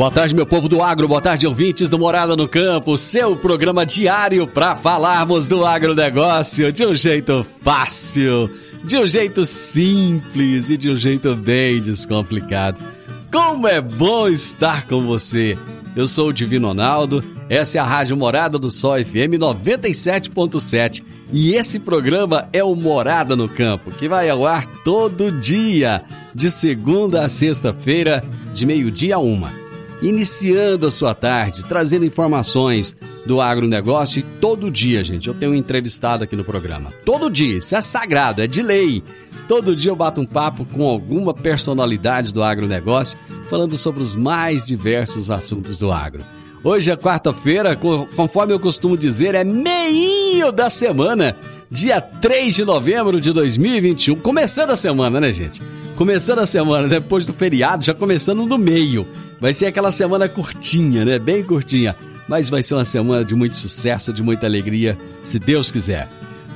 Boa tarde, meu povo do agro, boa tarde, ouvintes do Morada no Campo, seu programa diário para falarmos do agronegócio de um jeito fácil, de um jeito simples e de um jeito bem descomplicado. Como é bom estar com você! Eu sou o Divino Ronaldo, essa é a Rádio Morada do Sol FM 97.7 e esse programa é o Morada no Campo, que vai ao ar todo dia, de segunda a sexta-feira, de meio-dia a uma iniciando a sua tarde, trazendo informações do agronegócio e todo dia, gente, eu tenho um entrevistado aqui no programa. Todo dia, isso é sagrado, é de lei. Todo dia eu bato um papo com alguma personalidade do agronegócio, falando sobre os mais diversos assuntos do agro. Hoje é quarta-feira, conforme eu costumo dizer, é meinho da semana, dia 3 de novembro de 2021. Começando a semana, né, gente? Começando a semana, depois do feriado, já começando no meio. Vai ser aquela semana curtinha, né? Bem curtinha. Mas vai ser uma semana de muito sucesso, de muita alegria, se Deus quiser.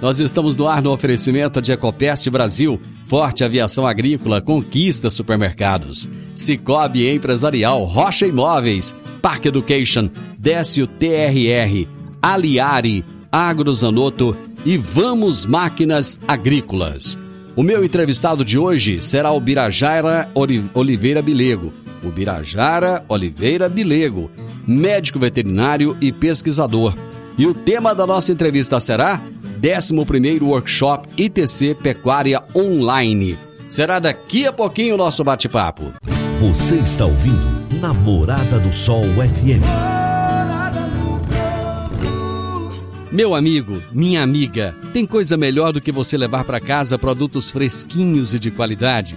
Nós estamos no ar no oferecimento de Ecopest Brasil, Forte Aviação Agrícola, Conquista Supermercados, Cicobi Empresarial, Rocha Imóveis, Park Education, Décio TRR, Aliari, Agrozanoto e Vamos Máquinas Agrícolas. O meu entrevistado de hoje será o Birajara Oliveira Bilego o Birajara Oliveira Bilego, médico veterinário e pesquisador. E o tema da nossa entrevista será 11º Workshop ITC Pecuária Online. Será daqui a pouquinho o nosso bate-papo. Você está ouvindo Namorada do Sol FM. Meu amigo, minha amiga, tem coisa melhor do que você levar para casa produtos fresquinhos e de qualidade?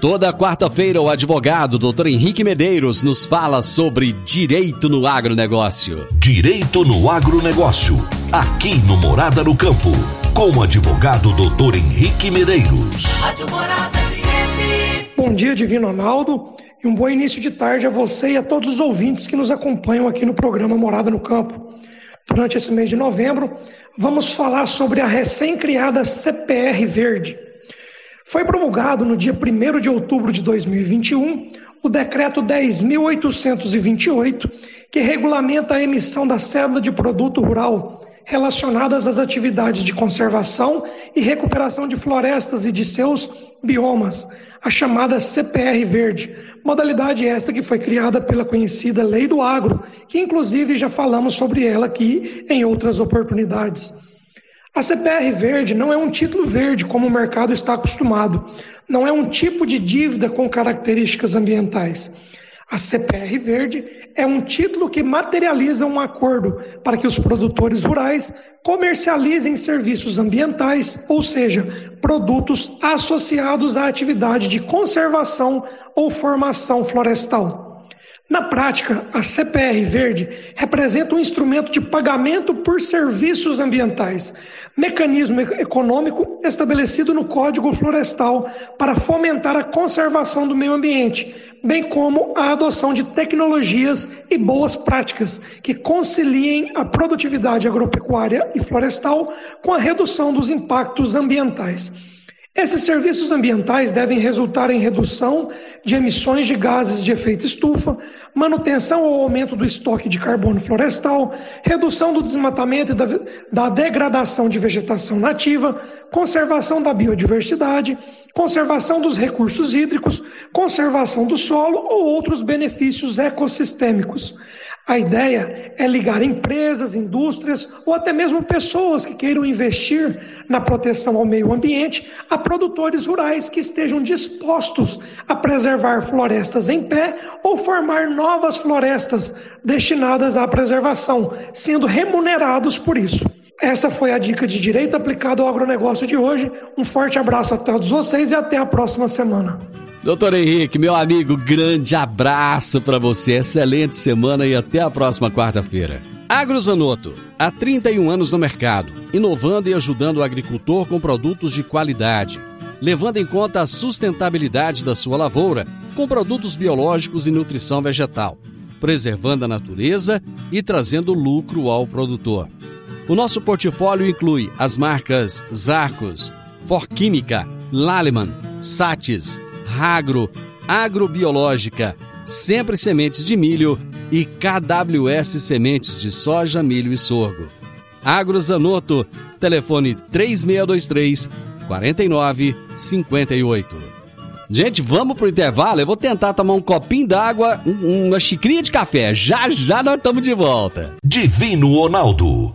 Toda quarta-feira, o advogado Dr. Henrique Medeiros nos fala sobre direito no agronegócio. Direito no agronegócio, aqui no Morada no Campo, com o advogado Dr. Henrique Medeiros. Bom dia, Divino Ronaldo, e um bom início de tarde a você e a todos os ouvintes que nos acompanham aqui no programa Morada no Campo. Durante esse mês de novembro, vamos falar sobre a recém-criada CPR Verde foi promulgado no dia 1 de outubro de 2021 o Decreto 10.828, que regulamenta a emissão da cédula de produto rural relacionadas às atividades de conservação e recuperação de florestas e de seus biomas, a chamada CPR Verde, modalidade esta que foi criada pela conhecida Lei do Agro, que inclusive já falamos sobre ela aqui em outras oportunidades. A CPR verde não é um título verde como o mercado está acostumado. Não é um tipo de dívida com características ambientais. A CPR verde é um título que materializa um acordo para que os produtores rurais comercializem serviços ambientais, ou seja, produtos associados à atividade de conservação ou formação florestal. Na prática, a CPR verde representa um instrumento de pagamento por serviços ambientais, mecanismo econômico estabelecido no Código Florestal para fomentar a conservação do meio ambiente, bem como a adoção de tecnologias e boas práticas que conciliem a produtividade agropecuária e florestal com a redução dos impactos ambientais. Esses serviços ambientais devem resultar em redução de emissões de gases de efeito estufa, manutenção ou aumento do estoque de carbono florestal, redução do desmatamento e da, da degradação de vegetação nativa, conservação da biodiversidade, conservação dos recursos hídricos, conservação do solo ou outros benefícios ecossistêmicos. A ideia é ligar empresas, indústrias ou até mesmo pessoas que queiram investir na proteção ao meio ambiente a produtores rurais que estejam dispostos a preservar florestas em pé ou formar novas florestas destinadas à preservação, sendo remunerados por isso. Essa foi a dica de direito aplicado ao agronegócio de hoje. Um forte abraço a todos vocês e até a próxima semana. Doutor Henrique, meu amigo, grande abraço para você. Excelente semana e até a próxima quarta-feira. AgroZanoto, há 31 anos no mercado, inovando e ajudando o agricultor com produtos de qualidade, levando em conta a sustentabilidade da sua lavoura com produtos biológicos e nutrição vegetal, preservando a natureza e trazendo lucro ao produtor. O nosso portfólio inclui as marcas Zarcos, Forquímica, Laleman, Satis, Ragro, Agrobiológica, Sempre Sementes de Milho e KWS Sementes de Soja, Milho e Sorgo. AgroZanoto, telefone 3623 4958. Gente, vamos pro intervalo. Eu vou tentar tomar um copinho d'água, uma xicrinha de café. Já já nós estamos de volta. Divino Ronaldo,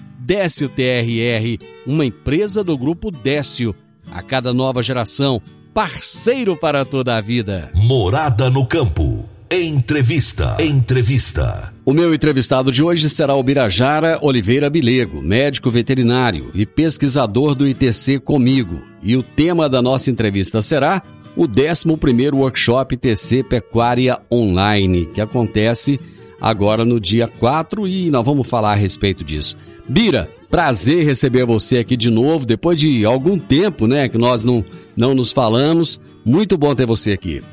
Décio TRR, uma empresa do grupo Décio. A cada nova geração, parceiro para toda a vida. Morada no campo. Entrevista. Entrevista. O meu entrevistado de hoje será o Birajara Oliveira Bilego, médico veterinário e pesquisador do ITC Comigo. E o tema da nossa entrevista será o 11º Workshop ITC Pecuária Online, que acontece agora no dia 4 e nós vamos falar a respeito disso. Bira, prazer receber você aqui de novo, depois de algum tempo, né, que nós não, não nos falamos. Muito bom ter você aqui.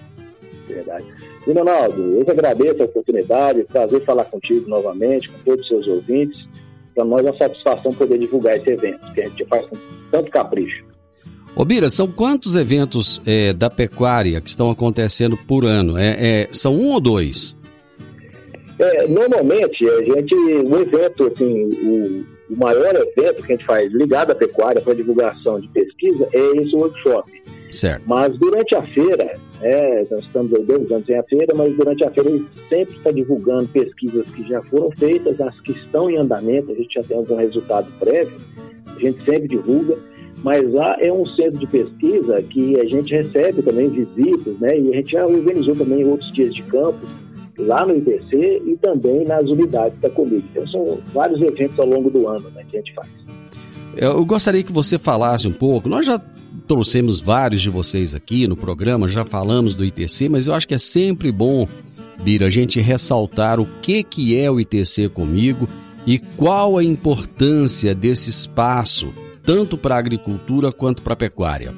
Verdade. E, Ronaldo, eu que agradeço a oportunidade, prazer falar contigo novamente, com todos os seus ouvintes. Para nós é uma satisfação poder divulgar esse evento, que a gente faz com tanto capricho. Ô Bira, são quantos eventos é, da pecuária que estão acontecendo por ano? É, é, são um ou dois? É, normalmente, a gente, o evento, assim, o, o maior evento que a gente faz ligado à pecuária para divulgação de pesquisa é esse workshop. Certo. Mas durante a feira, é, nós estamos há dois anos sem a feira, mas durante a feira a gente sempre está divulgando pesquisas que já foram feitas, as que estão em andamento, a gente já tem algum resultado prévio, a gente sempre divulga, mas lá é um centro de pesquisa que a gente recebe também visitas, né, e a gente já organizou também outros dias de campo, lá no IBC e também nas unidades da Comigo. Então são vários eventos ao longo do ano né, que a gente faz. Eu gostaria que você falasse um pouco. Nós já trouxemos vários de vocês aqui no programa, já falamos do ITC, mas eu acho que é sempre bom, Bira, a gente ressaltar o que, que é o ITC comigo e qual a importância desse espaço, tanto para a agricultura quanto para a pecuária.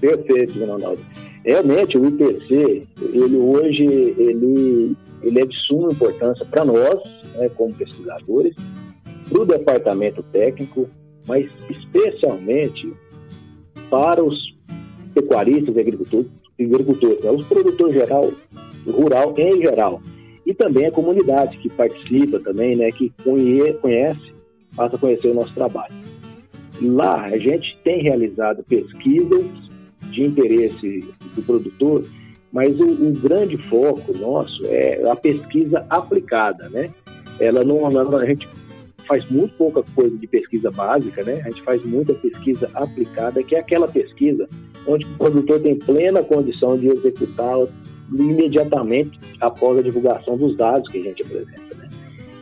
Perfeito, Ronaldo. Realmente, o IPC, ele hoje, ele, ele é de suma importância para nós, né, como pesquisadores, para o departamento técnico, mas especialmente para os pecuaristas e agricultores, agricultores né, os produtores geral, rural em geral, e também a comunidade que participa também, né, que conhece, passa a conhecer o nosso trabalho. Lá a gente tem realizado pesquisas de interesse do produtor, mas o, o, grande foco nosso é a pesquisa aplicada, né? Ela não, a gente faz muito pouca coisa de pesquisa básica, né? A gente faz muita pesquisa aplicada, que é aquela pesquisa onde o produtor tem plena condição de executá-la imediatamente após a divulgação dos dados que a gente apresenta, né?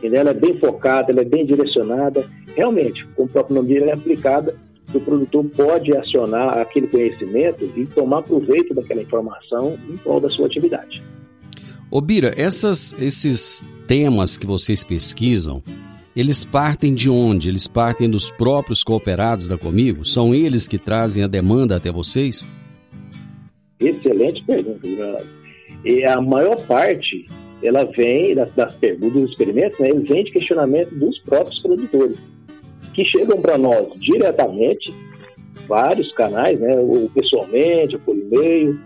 Ela é bem focada, ela é bem direcionada, realmente, como o próprio nome diz, ela é aplicada o produtor pode acionar aquele conhecimento e tomar proveito daquela informação em prol da sua atividade. Ô Bira, essas, esses temas que vocês pesquisam, eles partem de onde? Eles partem dos próprios cooperados da Comigo? São eles que trazem a demanda até vocês? Excelente pergunta, Leonardo. E a maior parte, ela vem das, das perguntas, dos experimentos, né, vem de questionamento dos próprios produtores que chegam para nós diretamente, vários canais, né, ou pessoalmente, ou por e-mail,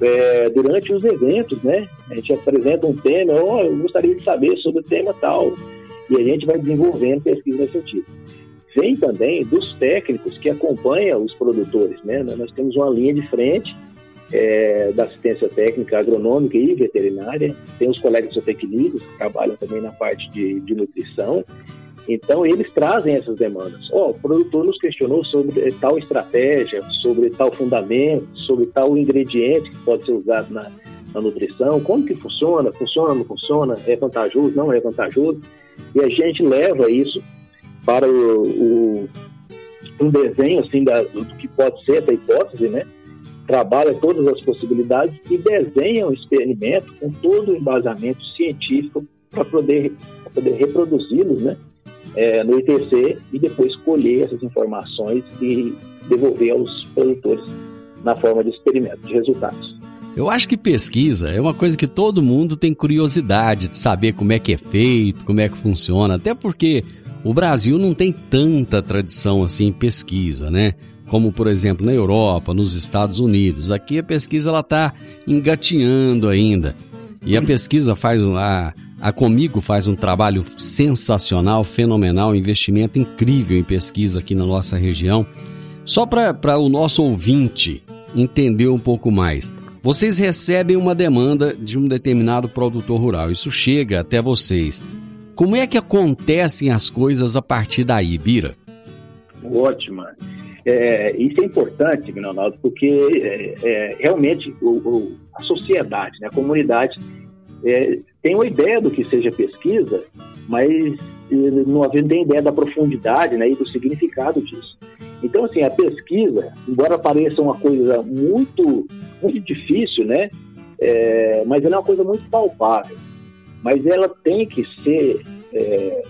é, durante os eventos, né? A gente apresenta um tema, oh, eu gostaria de saber sobre o tema tal, e a gente vai desenvolvendo pesquisa nesse sentido. Vem também dos técnicos que acompanham os produtores, né? Nós temos uma linha de frente é, da assistência técnica agronômica e veterinária, tem os colegas zootecnistas que trabalham também na parte de, de nutrição, então, eles trazem essas demandas. Oh, o produtor nos questionou sobre tal estratégia, sobre tal fundamento, sobre tal ingrediente que pode ser usado na, na nutrição, como que funciona, funciona, não funciona, é vantajoso, não é vantajoso. E a gente leva isso para o, o um desenho assim da, do que pode ser essa hipótese, né? Trabalha todas as possibilidades e desenha um experimento com todo o embasamento científico para poder, poder reproduzi-los, né? É, no ITC e depois colher essas informações e devolver aos produtores na forma de experimento, de resultados. Eu acho que pesquisa é uma coisa que todo mundo tem curiosidade de saber como é que é feito, como é que funciona, até porque o Brasil não tem tanta tradição assim em pesquisa, né? Como, por exemplo, na Europa, nos Estados Unidos. Aqui a pesquisa ela está engatinhando ainda. E a pesquisa faz a, a Comigo faz um trabalho sensacional, fenomenal, investimento incrível em pesquisa aqui na nossa região. Só para o nosso ouvinte entender um pouco mais, vocês recebem uma demanda de um determinado produtor rural, isso chega até vocês. Como é que acontecem as coisas a partir daí, Bira? Ótima. É, isso é importante, Ronaldo, porque é, é, realmente o, o, a sociedade, né, a comunidade é, tem uma ideia do que seja pesquisa, mas não tem ideia da profundidade né, e do significado disso. Então, assim, a pesquisa, embora pareça uma coisa muito, muito difícil, né, é, mas ela é uma coisa muito palpável. Mas ela tem que ser é,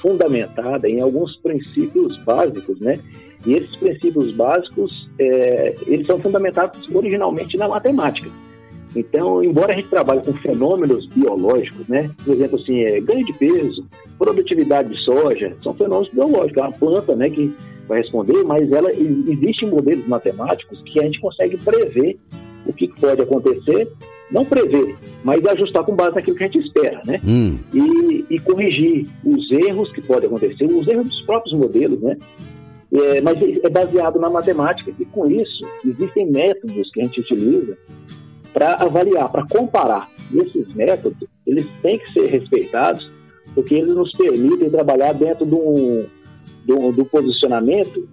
fundamentada em alguns princípios básicos, né? E esses princípios básicos, é, eles são fundamentados originalmente na matemática. Então, embora a gente trabalhe com fenômenos biológicos, né? Por exemplo, assim, é, ganho de peso, produtividade de soja, são fenômenos biológicos. É uma planta, né, que vai responder, mas ela existem modelos matemáticos que a gente consegue prever o que pode acontecer, não prever, mas ajustar com base naquilo que a gente espera, né? Hum. E, e, corrigir os erros que podem acontecer, os erros dos próprios modelos, né? É, mas é baseado na matemática e com isso existem métodos que a gente utiliza para avaliar, para comparar. E esses métodos, eles têm que ser respeitados, porque eles nos permitem trabalhar dentro de um, de de um posicionamento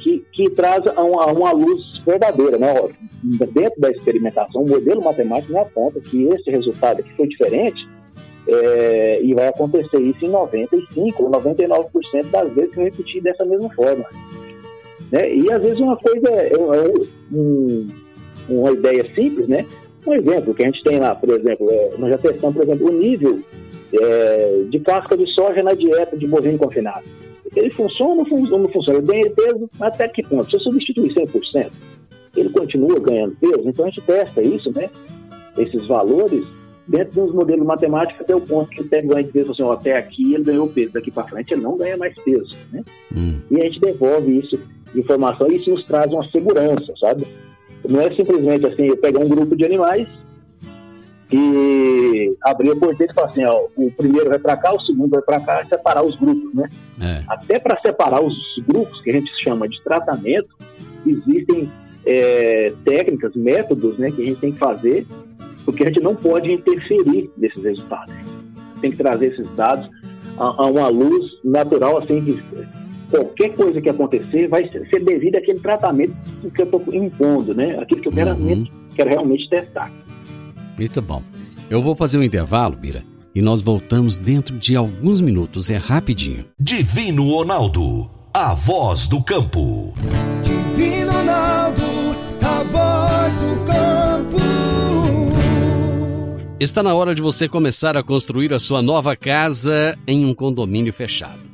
que, que traz uma, uma luz verdadeira. Né? Dentro da experimentação, o modelo matemático não aponta que esse resultado aqui foi diferente, é, e vai acontecer isso em 95% ou 99% das vezes que eu repetir dessa mesma forma. Né? E às vezes uma coisa é, é um, uma ideia simples, né? Um exemplo que a gente tem lá, por exemplo, é, nós já testamos, por exemplo, o nível é, de casca de soja na dieta de bovino confinado. Ele funciona ou não, funciona? Ele ganha peso até que ponto? Se eu substituir 100%, ele continua ganhando peso? Então a gente testa isso, né? Esses valores dentro de uns modelos matemáticos até o ponto que ele tem ganho de peso, assim, ó, até aqui ele ganhou peso, daqui para frente ele não ganha mais peso, né? Hum. E a gente devolve isso, informação, e isso nos traz uma segurança, sabe? Não é simplesmente assim, eu pegar um grupo de animais e abrir a porteira e falar assim, ó, o primeiro vai para cá, o segundo vai para cá, separar os grupos, né? É. Até para separar os grupos, que a gente chama de tratamento, existem é, técnicas, métodos, né, que a gente tem que fazer, porque a gente não pode interferir nesses resultados. Tem que trazer esses dados a, a uma luz natural, assim, que qualquer coisa que acontecer vai ser devido àquele tratamento que eu estou impondo, né? Aquilo que eu quero, uhum. quero realmente testar. Muito bom. Eu vou fazer um intervalo, Bira, e nós voltamos dentro de alguns minutos. É rapidinho. Divino Ronaldo, a voz do campo. Divino Ronaldo, a voz do campo. Está na hora de você começar a construir a sua nova casa em um condomínio fechado.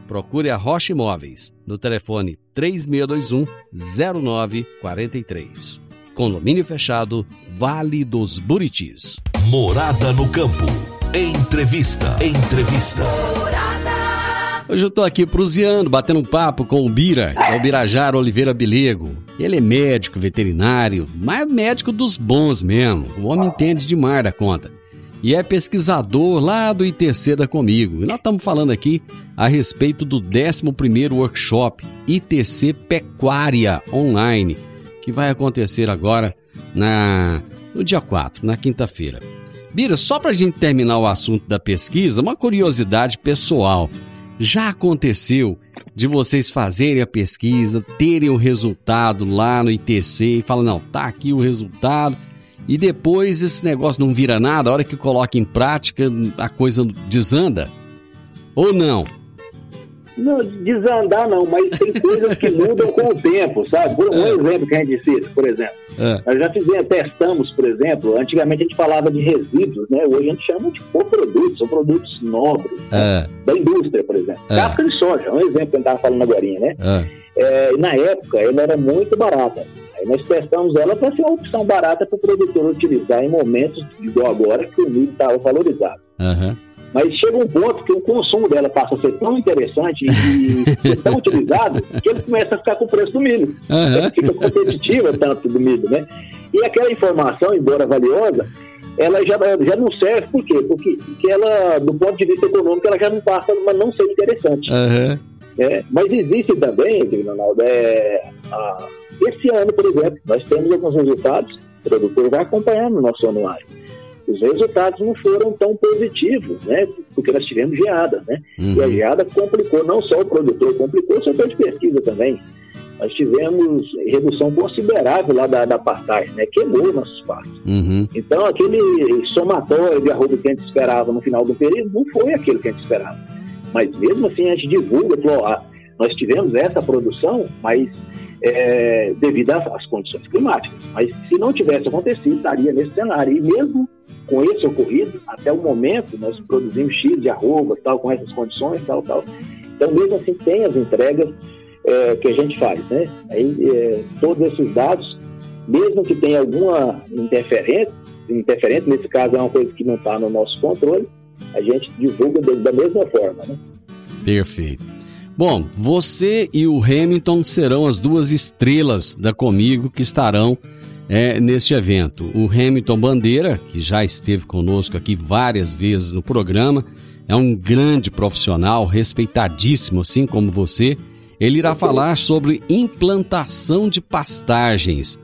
procure a Rocha Imóveis no telefone 3621 0943. Condomínio fechado, Vale dos Buritis. Morada no campo. Entrevista. Entrevista. Hoje eu tô aqui prusiando, batendo um papo com o Bira, que é o Birajara Oliveira Bilego. Ele é médico veterinário, mas médico dos bons mesmo. O homem entende demais da conta e é pesquisador lá do ITC Comigo. E nós estamos falando aqui a respeito do 11º Workshop ITC Pecuária Online, que vai acontecer agora na no dia 4, na quinta-feira. Bira, só para a gente terminar o assunto da pesquisa, uma curiosidade pessoal. Já aconteceu de vocês fazerem a pesquisa, terem o resultado lá no ITC e falar, não, tá aqui o resultado, e depois esse negócio não vira nada, a hora que coloca em prática a coisa desanda? Ou não? Não, desandar não, mas tem coisas que mudam com o tempo, sabe? Por um é. exemplo que a gente disse, por exemplo. É. Nós já fizemos, testamos, por exemplo, antigamente a gente falava de resíduos, né? Hoje a gente chama de coprodutos, são produtos nobres é. da indústria, por exemplo. É. Casca de soja, um exemplo que a gente estava falando agora, né? É. É, na época ela era muito barata. Nós testamos ela para ser uma opção barata para o produtor utilizar em momentos igual agora que o milho estava valorizado. Uhum. Mas chega um ponto que o consumo dela passa a ser tão interessante e tão utilizado que ele começa a ficar com o preço do milho. Uhum. Fica competitiva tanto do milho, né? E aquela informação, embora valiosa, ela já, já não serve, por quê? Porque, porque ela, do ponto de vista econômico, ela já não passa a não ser interessante. Uhum. É, mas existe também, Ronaldo, é, a, esse ano, por exemplo, nós temos alguns resultados, o produtor vai acompanhar no nosso anuário. Os resultados não foram tão positivos, né? Porque nós tivemos geada, né? Uhum. E a geada complicou não só o produtor, complicou o setor de pesquisa também. Nós tivemos redução considerável lá da, da pastagem, né? Queimou nossos pastos. Uhum. Então, aquele somatório de arroba que a gente esperava no final do período não foi aquilo que a gente esperava. Mas mesmo assim, a gente divulga, falou, ah, nós tivemos essa produção, mas é, devido às, às, condições climáticas. Mas se não tivesse acontecido, estaria nesse cenário. E mesmo com esse ocorrido, até o momento, nós produzimos X de arroba, tal, com essas condições, tal, tal. Então, mesmo assim, tem as entregas é, que a gente faz, né? Aí, é, todos esses dados, mesmo que tenha alguma interferência, interferente, nesse caso é uma coisa que não está no nosso controle, a gente divulga da mesma forma, né? Perfeito. Bom, você e o Hamilton serão as duas estrelas da Comigo que estarão é, neste evento. O Hamilton Bandeira, que já esteve conosco aqui várias vezes no programa, é um grande profissional, respeitadíssimo, assim como você. Ele irá falar sobre implantação de pastagens,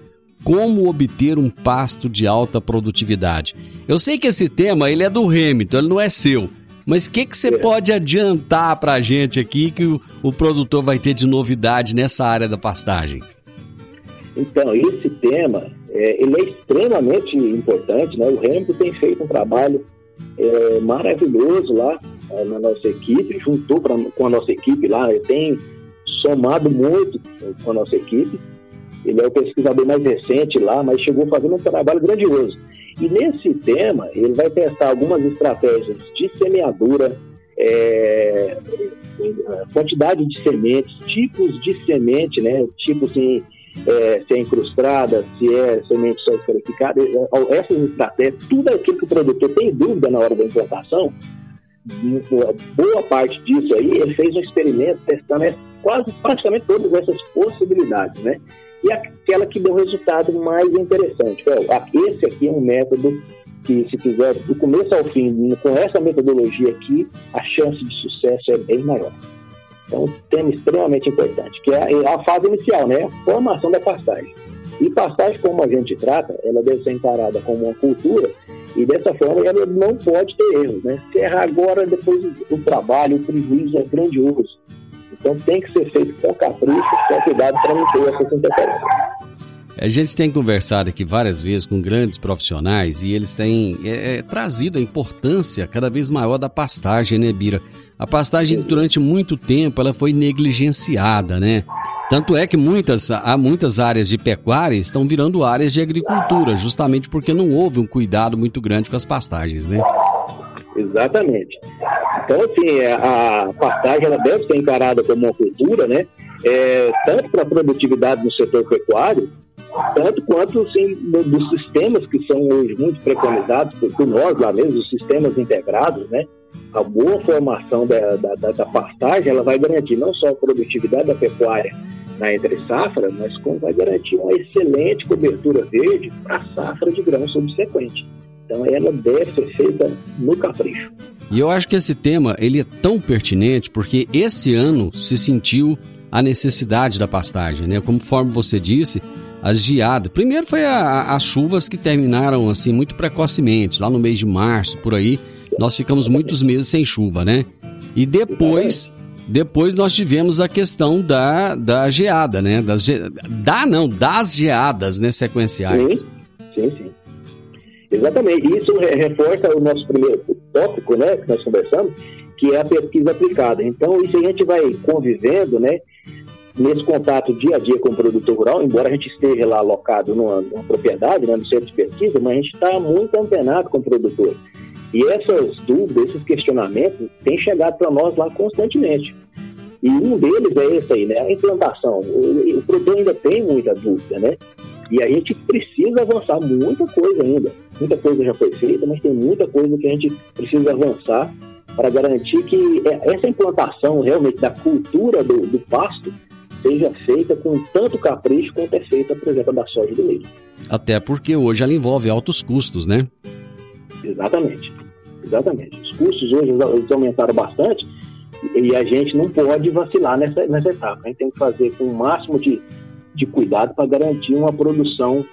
como obter um pasto de alta produtividade. Eu sei que esse tema ele é do Hamilton, ele não é seu. Mas o que, que você é. pode adiantar para a gente aqui que o, o produtor vai ter de novidade nessa área da pastagem? Então, esse tema, é, ele é extremamente importante, né? O Hamilton tem feito um trabalho é, maravilhoso lá é, na nossa equipe, juntou pra, com a nossa equipe lá, ele tem somado muito com a nossa equipe. Ele é o pesquisador mais recente lá, mas chegou fazendo um trabalho grandioso. E nesse tema, ele vai testar algumas estratégias de semeadura, é, quantidade de sementes, tipos de semente, né? Tipo assim, é, se é incrustada, se é semente só qualificada, é, essas estratégias, tudo aquilo que o produtor tem dúvida na hora da implantação, boa parte disso aí, ele fez um experimento testando quase praticamente todas essas possibilidades, né? E aquela que deu resultado mais interessante. esse aqui é um método que, se fizer do começo ao fim, com essa metodologia aqui, a chance de sucesso é bem maior. Então, um tema extremamente importante, que é a fase inicial, né? Formação da pastagem. E pastagem, como a gente trata, ela deve ser encarada como uma cultura e dessa forma ela não pode ter erros, né? Se errar agora, depois o trabalho, o prejuízo é grandioso. Então tem que ser feito com capricho, com cuidado para não ter essas interferências. A gente tem conversado aqui várias vezes com grandes profissionais e eles têm é, é, trazido a importância cada vez maior da pastagem, né, Bira? A pastagem durante muito tempo ela foi negligenciada, né? Tanto é que muitas, há muitas áreas de pecuária estão virando áreas de agricultura, justamente porque não houve um cuidado muito grande com as pastagens, né? Exatamente. Então, assim, é, a pastagem ela deve ser encarada como uma cultura, né? É, tanto para a produtividade no setor pecuário, tanto quanto assim, dos sistemas que são hoje muito preconizados por, por nós lá mesmo, os sistemas integrados, né? A boa formação da, da, da, pastagem ela vai garantir não só a produtividade da pecuária na entre safra, mas como vai garantir uma excelente cobertura verde para a safra de grão subsequente. Então ela deve ser feita no capricho. E eu acho que esse tema ele é tão pertinente porque esse ano se sentiu a necessidade da pastagem, né? Conforme você disse, as geadas. Primeiro foi a, as chuvas que terminaram assim muito precocemente, lá no mês de março, por aí. Nós ficamos muitos meses sem chuva, né? E depois, depois nós tivemos a questão da, da geada, né? Das. Da não, das geadas, né, sequenciais. Sim, sim, sim. Exatamente. Isso reforça o nosso primeiro tópico, né, que nós conversamos, que é a pesquisa aplicada. Então, isso a gente vai convivendo, né, nesse contato dia a dia com o produtor rural, embora a gente esteja lá alocado numa, numa propriedade, né, no centro de pesquisa, mas a gente está muito antenado com o produtor. E essas dúvidas, esses questionamentos têm chegado para nós lá constantemente. E um deles é esse aí, né? A implantação. O, o produtor ainda tem muita dúvida, né? E a gente precisa avançar muita coisa ainda. Muita coisa já foi feita, mas tem muita coisa que a gente precisa avançar para garantir que é, essa implantação realmente da cultura do, do pasto seja feita com tanto capricho quanto é feita, por exemplo, da soja do leite. Até porque hoje ela envolve altos custos, né? Exatamente. Exatamente. Os custos hoje eles aumentaram bastante e a gente não pode vacilar nessa, nessa etapa. A gente tem que fazer com o máximo de, de cuidado para garantir uma produção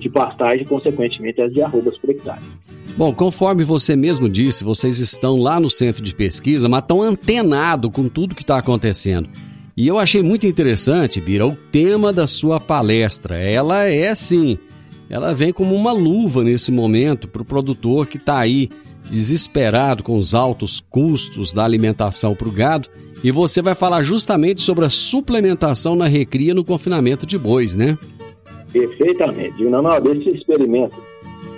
de pastagem e, consequentemente, as de arrobas por hectare. Bom, conforme você mesmo disse, vocês estão lá no centro de pesquisa, mas estão antenados com tudo que está acontecendo. E eu achei muito interessante, Bira, o tema da sua palestra. Ela é assim, ela vem como uma luva nesse momento para o produtor que está aí desesperado com os altos custos da alimentação para o gado. E você vai falar justamente sobre a suplementação na recria no confinamento de bois, né? Perfeitamente. Não, não, desse experimento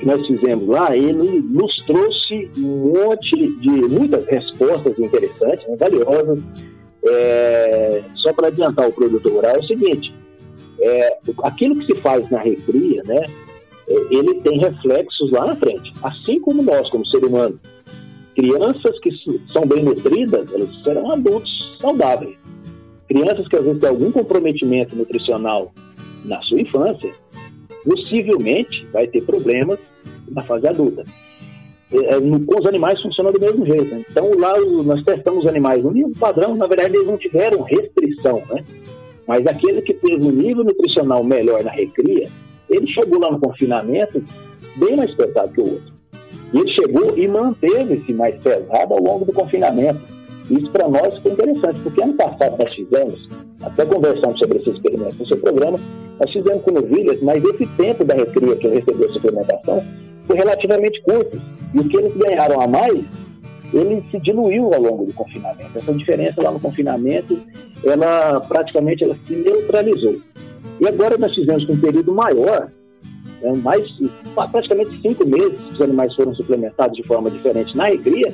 que nós fizemos lá, ele nos trouxe um monte de muitas respostas interessantes, né, valiosas, é, só para adiantar o produtor rural, é o seguinte: é, aquilo que se faz na recria, né, é, ele tem reflexos lá na frente, assim como nós, como ser humano. Crianças que são bem nutridas, elas serão adultos saudáveis. Crianças que às vezes têm algum comprometimento nutricional na sua infância, possivelmente vai ter problemas na fase adulta. É, com os animais funciona do mesmo jeito. Né? Então, lá nós testamos os animais no nível padrão, na verdade, eles não tiveram restrição, né? Mas aquele que teve um nível nutricional melhor na recria, ele chegou lá no confinamento bem mais pesado que o outro. E ele chegou e manteve-se mais pesado ao longo do confinamento. Isso para nós foi interessante, porque ano passado nós fizemos, até conversamos sobre esse experimento no seu programa, nós fizemos com novilhas, mas esse tempo da recria que recebeu a suplementação foi relativamente curto. E o que eles ganharam a mais, ele se diluiu ao longo do confinamento. Essa diferença lá no confinamento, ela praticamente ela se neutralizou. E agora nós fizemos um período maior, né, mais praticamente cinco meses, os animais foram suplementados de forma diferente na recria,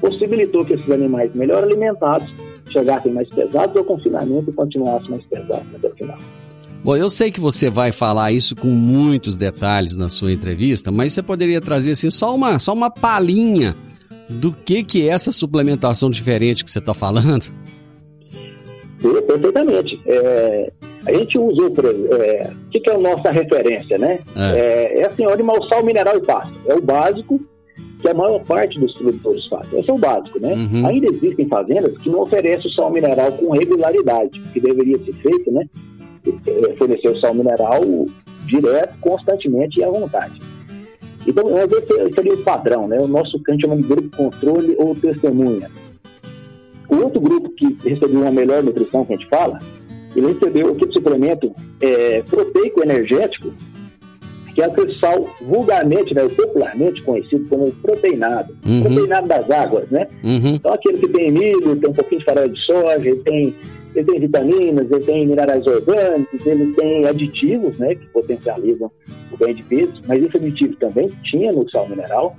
possibilitou que esses animais melhor alimentados chegassem mais pesados ao confinamento e continuassem mais pesados até o final. Bom, eu sei que você vai falar isso com muitos detalhes na sua entrevista, mas você poderia trazer assim só uma, só uma palhinha do que, que é essa suplementação diferente que você está falando? Perfeitamente. É, a gente usou, por é, o que, que é a nossa referência, né? É, é, é assim, o animal sal, mineral e pasto. É o básico que a maior parte dos produtores fazem. Esse é o básico, né? Uhum. Ainda existem fazendas que não oferecem o sal mineral com regularidade, que deveria ser feito, né? É, oferecer o sal mineral direto, constantemente e à vontade. Então, esse seria o padrão, né? O nosso cante chama de grupo controle ou testemunha. O outro grupo que recebeu uma melhor nutrição, que a gente fala, ele recebeu aquele suplemento é, proteico energético, que é aquele sal vulgarmente, né, popularmente conhecido como proteinado. Uhum. Proteinado das águas, né? Uhum. Então, aquele que tem milho, tem um pouquinho de farelo de soja, ele tem, ele tem vitaminas, ele tem minerais orgânicos, ele tem aditivos, né, que potencializam o ganho de peso, mas esse aditivo também tinha no sal mineral,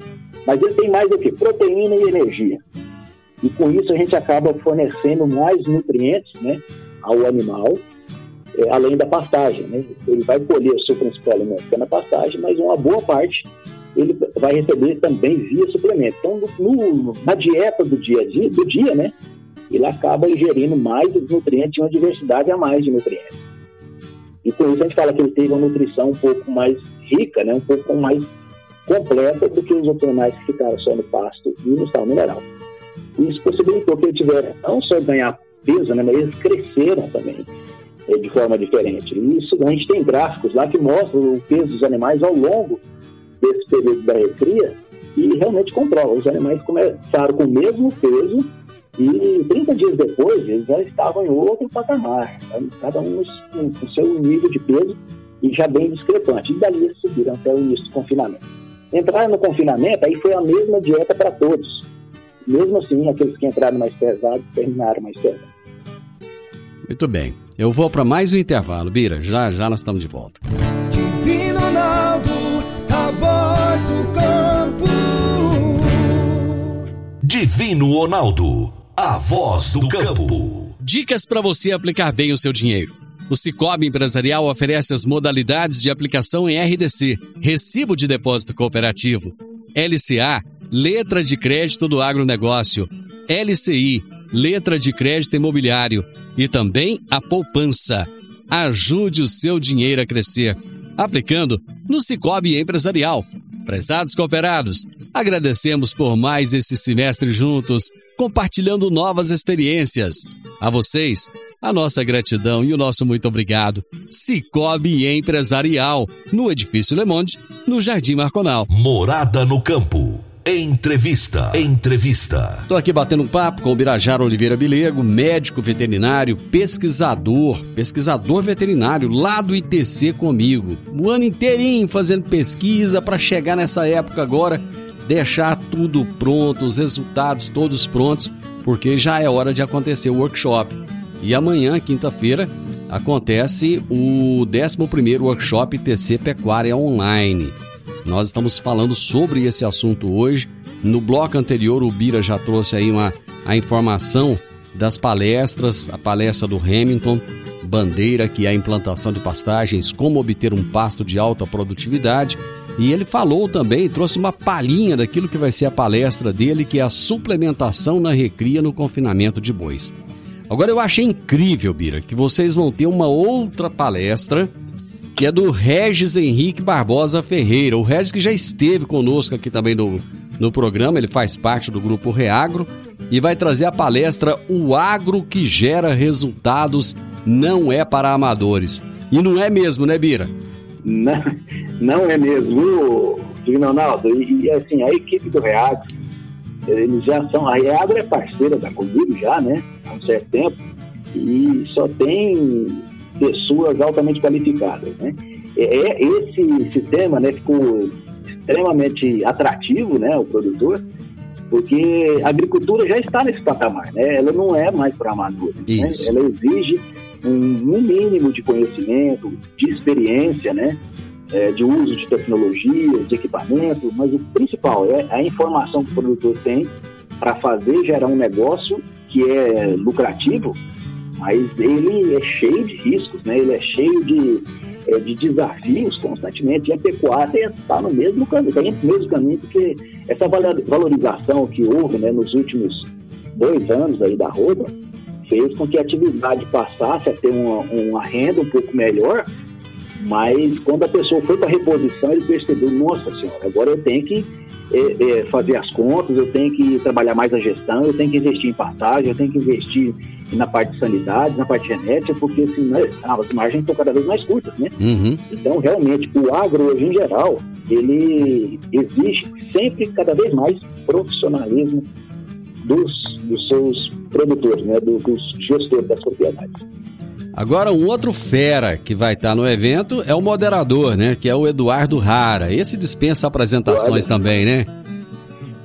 mas ele tem mais o que? Proteína e energia. E com isso a gente acaba fornecendo mais nutrientes, né, ao animal, é, além da pastagem. Né? Ele vai colher o seu principal alimento que é na pastagem, mas uma boa parte ele vai receber também via suplemento. Então, no, na dieta do dia a dia, do dia, né, ele acaba ingerindo mais nutrientes e uma diversidade a mais de nutrientes. E por isso a gente fala que ele teve uma nutrição um pouco mais rica, né, um pouco mais completa do que os outros animais que ficaram só no pasto e no sal mineral. Isso possibilitou que ele tivesse não só ganhar peso, né, mas eles cresceram também de forma diferente. Isso a gente tem gráficos lá que mostram o peso dos animais ao longo desse período da recria e realmente comprova. Os animais começaram com o mesmo peso e 30 dias depois eles já estavam em outro patamar, cada um com seu nível de peso e já bem discrepante. E dali eles subiram até o início do confinamento. Entraram no confinamento, aí foi a mesma dieta para todos. Mesmo assim, aqueles que entraram mais pesados terminaram mais pesados. Muito bem. Eu vou para mais um intervalo. Bira, já já nós estamos de volta. Divino Ronaldo, a voz do campo. Divino Ronaldo, a voz do campo. Dicas para você aplicar bem o seu dinheiro. O Cicobi Empresarial oferece as modalidades de aplicação em RDC, Recibo de Depósito Cooperativo, LCA, Letra de Crédito do Agronegócio, LCI, Letra de Crédito Imobiliário, e também a poupança. Ajude o seu dinheiro a crescer, aplicando no Cicobi Empresarial. Prezados cooperados, agradecemos por mais esse semestre juntos, compartilhando novas experiências. A vocês, a nossa gratidão e o nosso muito obrigado. Cicobi Empresarial, no Edifício Le Monde, no Jardim Marconal. Morada no Campo. Entrevista. Entrevista. Estou aqui batendo um papo com o Birajara Oliveira Bilego, médico veterinário, pesquisador, pesquisador veterinário lá do ITC comigo. O ano inteirinho fazendo pesquisa para chegar nessa época agora, deixar tudo pronto, os resultados todos prontos, porque já é hora de acontecer o workshop. E amanhã, quinta-feira, acontece o 11º Workshop ITC Pecuária Online. Nós estamos falando sobre esse assunto hoje. No bloco anterior, o Bira já trouxe aí uma, a informação das palestras, a palestra do Hamilton, Bandeira, que é a implantação de pastagens, como obter um pasto de alta produtividade. E ele falou também, trouxe uma palhinha daquilo que vai ser a palestra dele, que é a suplementação na recria no confinamento de bois. Agora eu achei incrível, Bira, que vocês vão ter uma outra palestra que é do Regis Henrique Barbosa Ferreira. O Regis que já esteve conosco aqui também no, no programa, ele faz parte do grupo Reagro e vai trazer a palestra O Agro que Gera Resultados Não é para Amadores. E não é mesmo, né, Bira? Não, não é mesmo, Ronaldo. E, e, assim, a equipe do Reagro, eles já são. A Reagro é parceira da comigo já, né? Há um certo tempo. E só tem pessoas altamente qualificadas. Né? É, é, esse sistema né, ficou extremamente atrativo, né, o produtor, porque a agricultura já está nesse patamar, né? Ela não é mais para amadores, né? Ela exige um, um, mínimo de conhecimento, de experiência, né? É, de uso de tecnologia, de equipamento, mas o principal é a informação que o produtor tem para fazer gerar um negócio que é lucrativo mas ele é cheio de riscos, né? ele é cheio de, é, de desafios constantemente. E a pecuária está no mesmo caminho, está no mesmo caminho, porque essa valorização que houve né, nos últimos dois anos aí da roupa fez com que a atividade passasse a ter uma, uma renda um pouco melhor, mas quando a pessoa foi para reposição, ele percebeu, nossa senhora, agora eu tenho que é, é, fazer as contas, eu tenho que trabalhar mais a gestão, eu tenho que investir em passagem, eu tenho que investir na parte de sanidade, na parte genética, porque assim, né, as margens estão cada vez mais curtas, né? Uhum. Então, realmente, o agro hoje em geral, ele exige sempre cada vez mais profissionalismo dos, dos seus produtores, né, dos, dos gestores das propriedades. Agora, um outro fera que vai estar no evento é o moderador, né? Que é o Eduardo Rara. Esse dispensa apresentações Eduardo. também, né?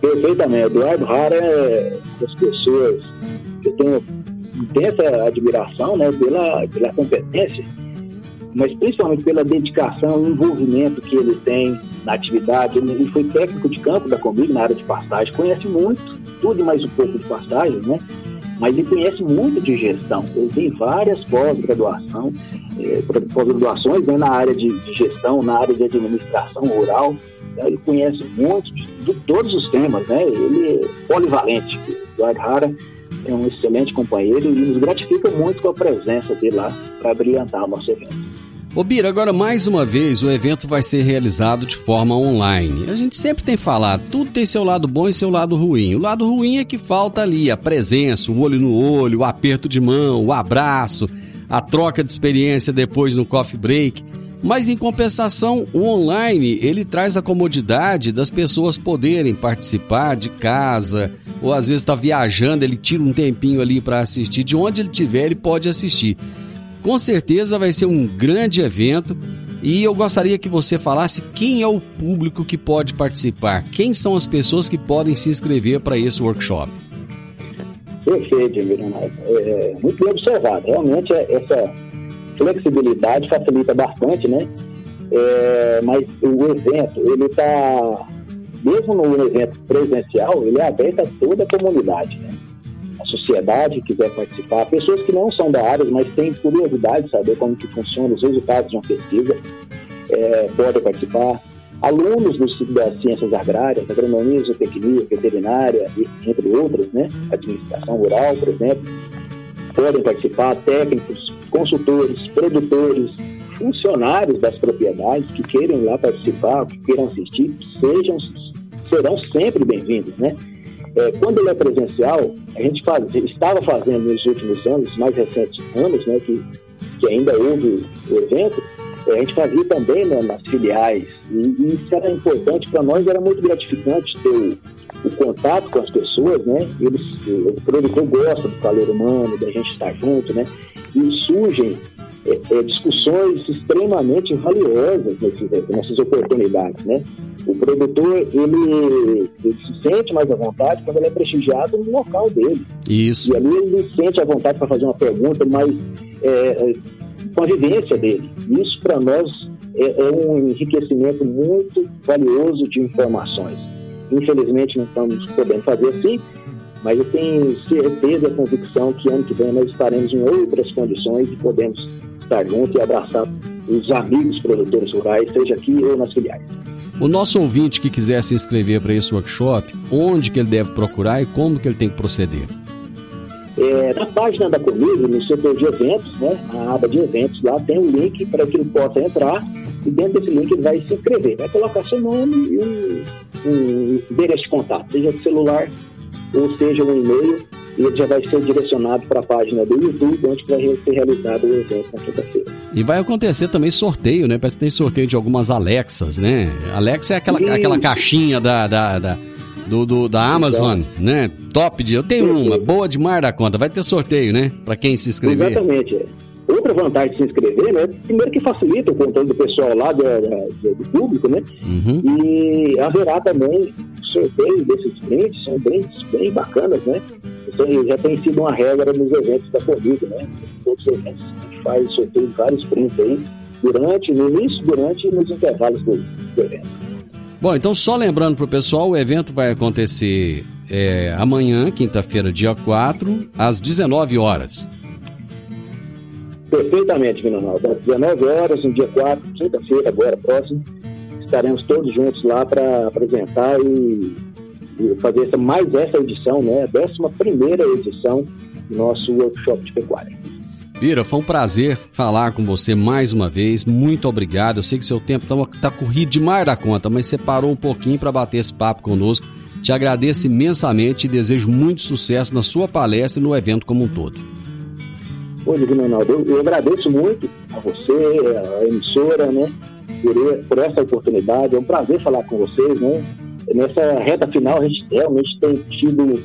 Perfeitamente. Eduardo Rara é das pessoas que eu tenho intensa admiração né, pela, pela competência, mas principalmente pela dedicação e envolvimento que ele tem na atividade. Ele, foi técnico de campo da Comig na área de pastagem, conhece muito, tudo mais um pouco de pastagem, né? mas ele conhece muito de gestão. Ele tem várias pós-graduação, eh, pós-graduações né, na área de, de, gestão, na área de administração rural. Né, ele conhece muito de, de, todos os temas, né? Ele é polivalente. Eduardo Rara é um excelente companheiro e nos gratifica muito com a presença dele lá para brilhantar o nosso evento. Ô Bira, agora mais uma vez o evento vai ser realizado de forma online. A gente sempre tem falado, tudo tem seu lado bom e seu lado ruim. O lado ruim é que falta ali a presença, o olho no olho, o aperto de mão, o abraço, a troca de experiência depois no coffee break. Mas em compensação, o online ele traz a comodidade das pessoas poderem participar de casa, ou às vezes está viajando, ele tira um tempinho ali para assistir. De onde ele estiver, ele pode assistir. Com certeza vai ser um grande evento e eu gostaria que você falasse quem é o público que pode participar, quem são as pessoas que podem se inscrever para esse workshop. Perfeito, Leonardo. É, muito bem observado. Realmente, é, essa flexibilidade facilita bastante, né? É, mas o evento, ele está, mesmo no evento presencial, ele é aberto a toda a comunidade, né? sociedade quiser participar, pessoas que não são da área, mas têm curiosidade de saber como que funciona os resultados de uma pesquisa, é, podem participar. Alunos do, das ciências agrárias, agronomia, zootecnia, veterinária, entre outras, né? administração rural, por exemplo, podem participar, técnicos, consultores, produtores, funcionários das propriedades que queiram ir lá participar, que queiram assistir, sejam, serão sempre bem-vindos, né? É, quando ele é presencial, a gente faz, estava fazendo nos últimos anos, mais recentes anos, né, que, que ainda houve o evento, é, a gente fazia também né, nas filiais. E, e, isso era importante para nós, era muito gratificante ter o, o, contato com as pessoas, né? Eles, o produtor gosta do calor humano, da gente estar junto, né? E surgem é, é, discussões extremamente valiosas nesses, nessas oportunidades, né? O produtor, ele, ele, se sente mais à vontade quando ele é prestigiado no local dele. Isso. E ali ele se sente à vontade para fazer uma pergunta, mas é, é com a vivência dele. Isso, para nós, é, é, um enriquecimento muito valioso de informações. Infelizmente, não estamos podendo fazer assim, mas eu tenho certeza e convicção que ano que vem nós estaremos em outras condições e podemos estar juntos e abraçar os amigos produtores rurais, seja aqui ou nas filiais. O nosso ouvinte que quiser se inscrever para esse workshop, onde que ele deve procurar e como que ele tem que proceder? É, na página da Comigo, no setor de eventos, né, a aba de eventos, lá tem um link para que ele possa entrar e dentro desse link ele vai se inscrever. Vai colocar seu nome e um, um endereço de contato, seja de celular ou seja um e-mail e ele já vai ser direcionado para a página do YouTube, onde vai ser realizado o evento na quinta-feira. E vai acontecer também sorteio, né? Parece que tem sorteio de algumas Alexas, né? Alexa é aquela, aquela caixinha da, da, da do, do, da Amazon, então, né? Top de. Eu tenho uma, boa demais da conta. Vai ter sorteio, né? Para quem se inscrever. Exatamente. Outra vantagem de se inscrever, né? Primeiro que facilita o controle do pessoal lá, do, do público, né? Uhum. E haverá também sorteio desses brindes, são brindes bem bacanas, né? Então, já tem sido uma regra nos eventos da Covid, né? Todos os eventos a gente faz sorteio de vários prints aí, durante, no início, durante e nos intervalos do, do evento. Bom, então só lembrando para o pessoal, o evento vai acontecer é, amanhã, quinta-feira, dia 4, às 19 horas. Perfeitamente, Vinonaldo. Às 19 horas, no dia 4, quinta-feira, agora próximo, estaremos todos juntos lá para apresentar e fazer essa, mais essa edição, né, a 11 edição do nosso workshop de pecuária. Bira, foi um prazer falar com você mais uma vez. Muito obrigado. Eu sei que seu tempo tá, tá corrido demais da conta, mas você parou um pouquinho para bater esse papo conosco. Te agradeço imensamente e desejo muito sucesso na sua palestra e no evento como um todo. Ô, Divino Ronaldo, eu, eu agradeço muito a você, a emissora, né, por, por essa oportunidade. É um prazer falar com vocês, né? Nessa reta final, a gente realmente tem tido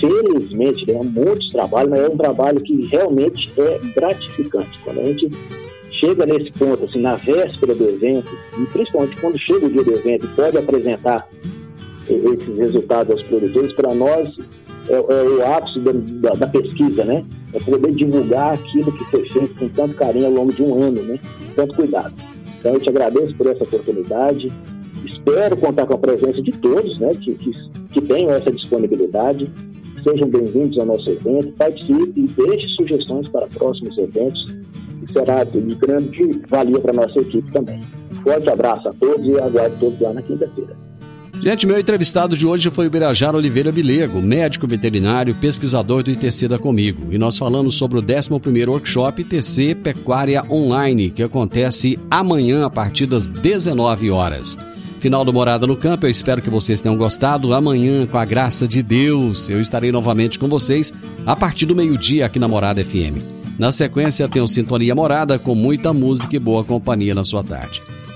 felizmente, né, muitos trabalhos, mas é um trabalho que realmente é gratificante. Quando a gente chega nesse ponto, assim, na véspera do evento, e principalmente quando chega o dia do evento e pode apresentar esses resultados aos produtores, para nós é, é, o ápice da, da, da, pesquisa, né? É poder divulgar aquilo que foi feito com tanto carinho ao longo de um ano, né? Tanto cuidado. Então eu te agradeço por essa oportunidade. Espero contar com a presença de todos, né? Que, que, que tenham essa disponibilidade. Sejam bem-vindos ao nosso evento, participe e deixe sugestões para próximos eventos, que será de grande valia para a nossa equipe também. Forte abraço a todos e aguardo todos lá na quinta-feira. Gente, meu entrevistado de hoje foi o Birajara Oliveira Bilego, médico veterinário, pesquisador do ITC da Comigo. E nós falamos sobre o 11º Workshop ITC Pecuária Online, que acontece amanhã a partir das 19 horas. Final do Morada no Campo, eu espero que vocês tenham gostado. Amanhã, com a graça de Deus, eu estarei novamente com vocês a partir do meio-dia aqui na Morada FM. Na sequência, tem o Sintonia Morada com muita música e boa companhia na sua tarde.